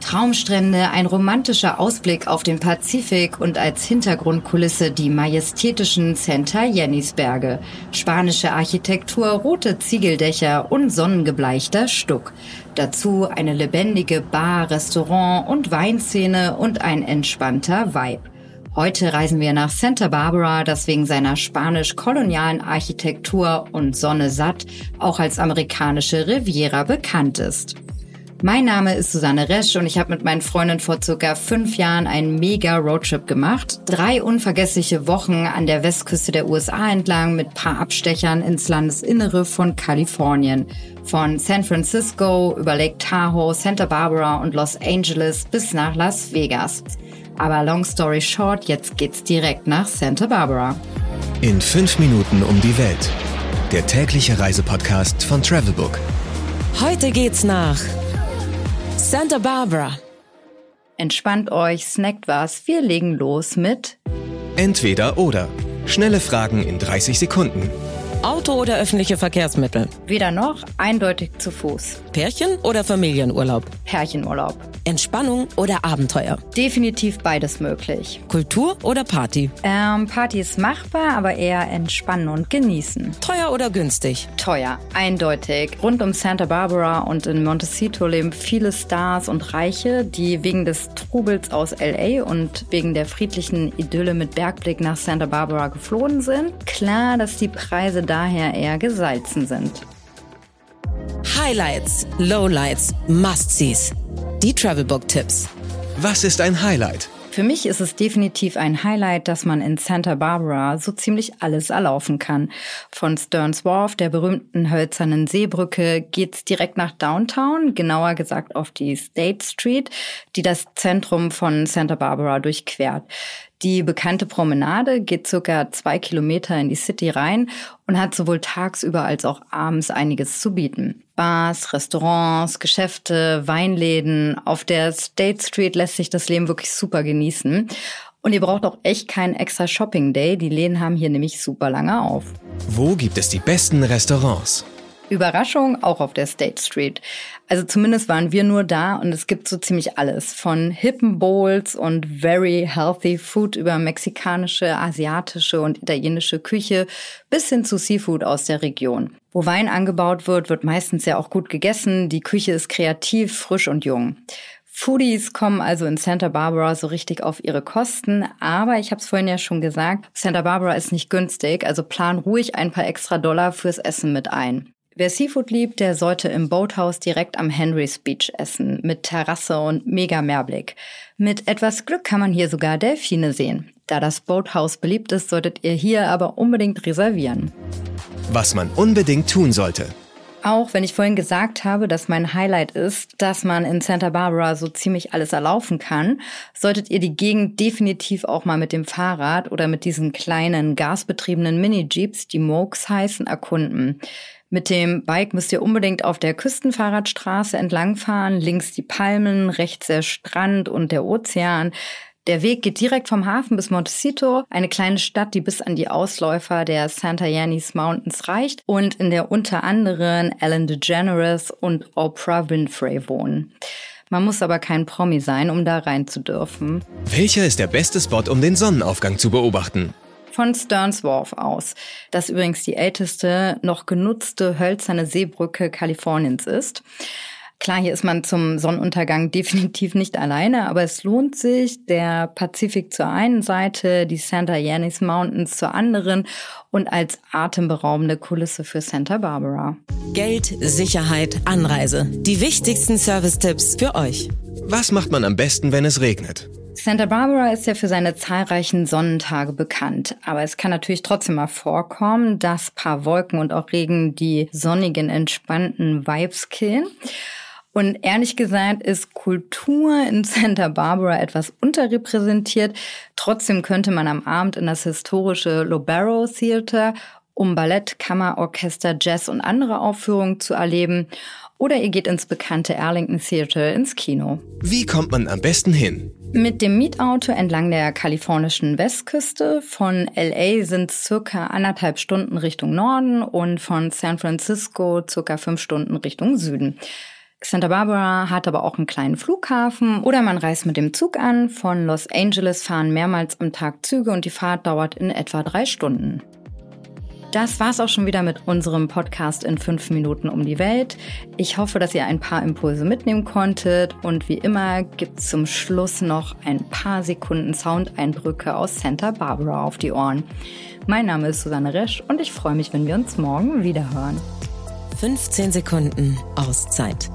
Traumstrände, ein romantischer Ausblick auf den Pazifik und als Hintergrundkulisse die majestätischen Santa Jennisberge. Spanische Architektur, rote Ziegeldächer und sonnengebleichter Stuck. Dazu eine lebendige Bar, Restaurant und Weinszene und ein entspannter Vibe. Heute reisen wir nach Santa Barbara, das wegen seiner spanisch-kolonialen Architektur und Sonne satt auch als amerikanische Riviera bekannt ist. Mein Name ist Susanne Resch und ich habe mit meinen Freunden vor circa fünf Jahren einen mega Roadtrip gemacht. Drei unvergessliche Wochen an der Westküste der USA entlang mit paar Abstechern ins Landesinnere von Kalifornien. Von San Francisco über Lake Tahoe, Santa Barbara und Los Angeles bis nach Las Vegas. Aber long story short, jetzt geht's direkt nach Santa Barbara. In fünf Minuten um die Welt. Der tägliche Reisepodcast von Travelbook. Heute geht's nach Santa Barbara. Entspannt euch, snackt was. Wir legen los mit Entweder oder. Schnelle Fragen in 30 Sekunden. Auto oder öffentliche Verkehrsmittel? Weder noch, eindeutig zu Fuß. Pärchen oder Familienurlaub? Pärchenurlaub. Entspannung oder Abenteuer? Definitiv beides möglich. Kultur oder Party? Ähm, Party ist machbar, aber eher entspannen und genießen. Teuer oder günstig? Teuer, eindeutig. Rund um Santa Barbara und in Montecito leben viele Stars und Reiche, die wegen des Trubels aus LA und wegen der friedlichen Idylle mit Bergblick nach Santa Barbara geflohen sind. Klar, dass die Preise daher eher gesalzen sind. Highlights, Lowlights, Must-Sees. Die Travelbook-Tipps. Was ist ein Highlight? Für mich ist es definitiv ein Highlight, dass man in Santa Barbara so ziemlich alles erlaufen kann. Von Stearns Wharf, der berühmten hölzernen Seebrücke, geht's direkt nach Downtown, genauer gesagt auf die State Street, die das Zentrum von Santa Barbara durchquert. Die bekannte Promenade geht circa zwei Kilometer in die City rein und hat sowohl tagsüber als auch abends einiges zu bieten. Bars, Restaurants, Geschäfte, Weinläden. Auf der State Street lässt sich das Leben wirklich super genießen. Und ihr braucht auch echt keinen extra Shopping Day. Die Läden haben hier nämlich super lange auf. Wo gibt es die besten Restaurants? Überraschung auch auf der State Street. Also zumindest waren wir nur da und es gibt so ziemlich alles. Von hippen Bowls und very healthy food über mexikanische, asiatische und italienische Küche bis hin zu Seafood aus der Region. Wo Wein angebaut wird, wird meistens ja auch gut gegessen. Die Küche ist kreativ, frisch und jung. Foodies kommen also in Santa Barbara so richtig auf ihre Kosten, aber ich habe es vorhin ja schon gesagt, Santa Barbara ist nicht günstig, also plan ruhig ein paar extra Dollar fürs Essen mit ein. Wer Seafood liebt, der sollte im Boathouse direkt am Henry's Beach essen, mit Terrasse und mega Meerblick. Mit etwas Glück kann man hier sogar Delfine sehen. Da das Boathouse beliebt ist, solltet ihr hier aber unbedingt reservieren. Was man unbedingt tun sollte. Auch wenn ich vorhin gesagt habe, dass mein Highlight ist, dass man in Santa Barbara so ziemlich alles erlaufen kann, solltet ihr die Gegend definitiv auch mal mit dem Fahrrad oder mit diesen kleinen gasbetriebenen Mini-Jeeps, die Mokes heißen, erkunden. Mit dem Bike müsst ihr unbedingt auf der Küstenfahrradstraße entlangfahren. Links die Palmen, rechts der Strand und der Ozean. Der Weg geht direkt vom Hafen bis Montecito, eine kleine Stadt, die bis an die Ausläufer der Santa Yanis Mountains reicht und in der unter anderem Ellen DeGeneres und Oprah Winfrey wohnen. Man muss aber kein Promi sein, um da rein zu dürfen. Welcher ist der beste Spot, um den Sonnenaufgang zu beobachten? Von Stearns Wharf aus, das übrigens die älteste noch genutzte hölzerne Seebrücke Kaliforniens ist. Klar, hier ist man zum Sonnenuntergang definitiv nicht alleine, aber es lohnt sich. Der Pazifik zur einen Seite, die Santa Yanis Mountains zur anderen und als atemberaubende Kulisse für Santa Barbara. Geld, Sicherheit, Anreise. Die wichtigsten Service-Tipps für euch. Was macht man am besten, wenn es regnet? Santa Barbara ist ja für seine zahlreichen Sonnentage bekannt, aber es kann natürlich trotzdem mal vorkommen, dass paar Wolken und auch Regen die sonnigen, entspannten Vibes killen. Und ehrlich gesagt ist Kultur in Santa Barbara etwas unterrepräsentiert. Trotzdem könnte man am Abend in das historische Lobero Theater, um Ballett, Kammerorchester, Jazz und andere Aufführungen zu erleben. Oder ihr geht ins bekannte Arlington Theater ins Kino. Wie kommt man am besten hin? Mit dem Mietauto entlang der kalifornischen Westküste. Von LA sind circa anderthalb Stunden Richtung Norden und von San Francisco circa fünf Stunden Richtung Süden. Santa Barbara hat aber auch einen kleinen Flughafen oder man reist mit dem Zug an. Von Los Angeles fahren mehrmals am Tag Züge und die Fahrt dauert in etwa drei Stunden. Das war's auch schon wieder mit unserem Podcast in fünf Minuten um die Welt. Ich hoffe, dass ihr ein paar Impulse mitnehmen konntet und wie immer gibt's zum Schluss noch ein paar Sekunden Soundeindrücke aus Santa Barbara auf die Ohren. Mein Name ist Susanne Resch und ich freue mich, wenn wir uns morgen wieder hören. 15 Sekunden Auszeit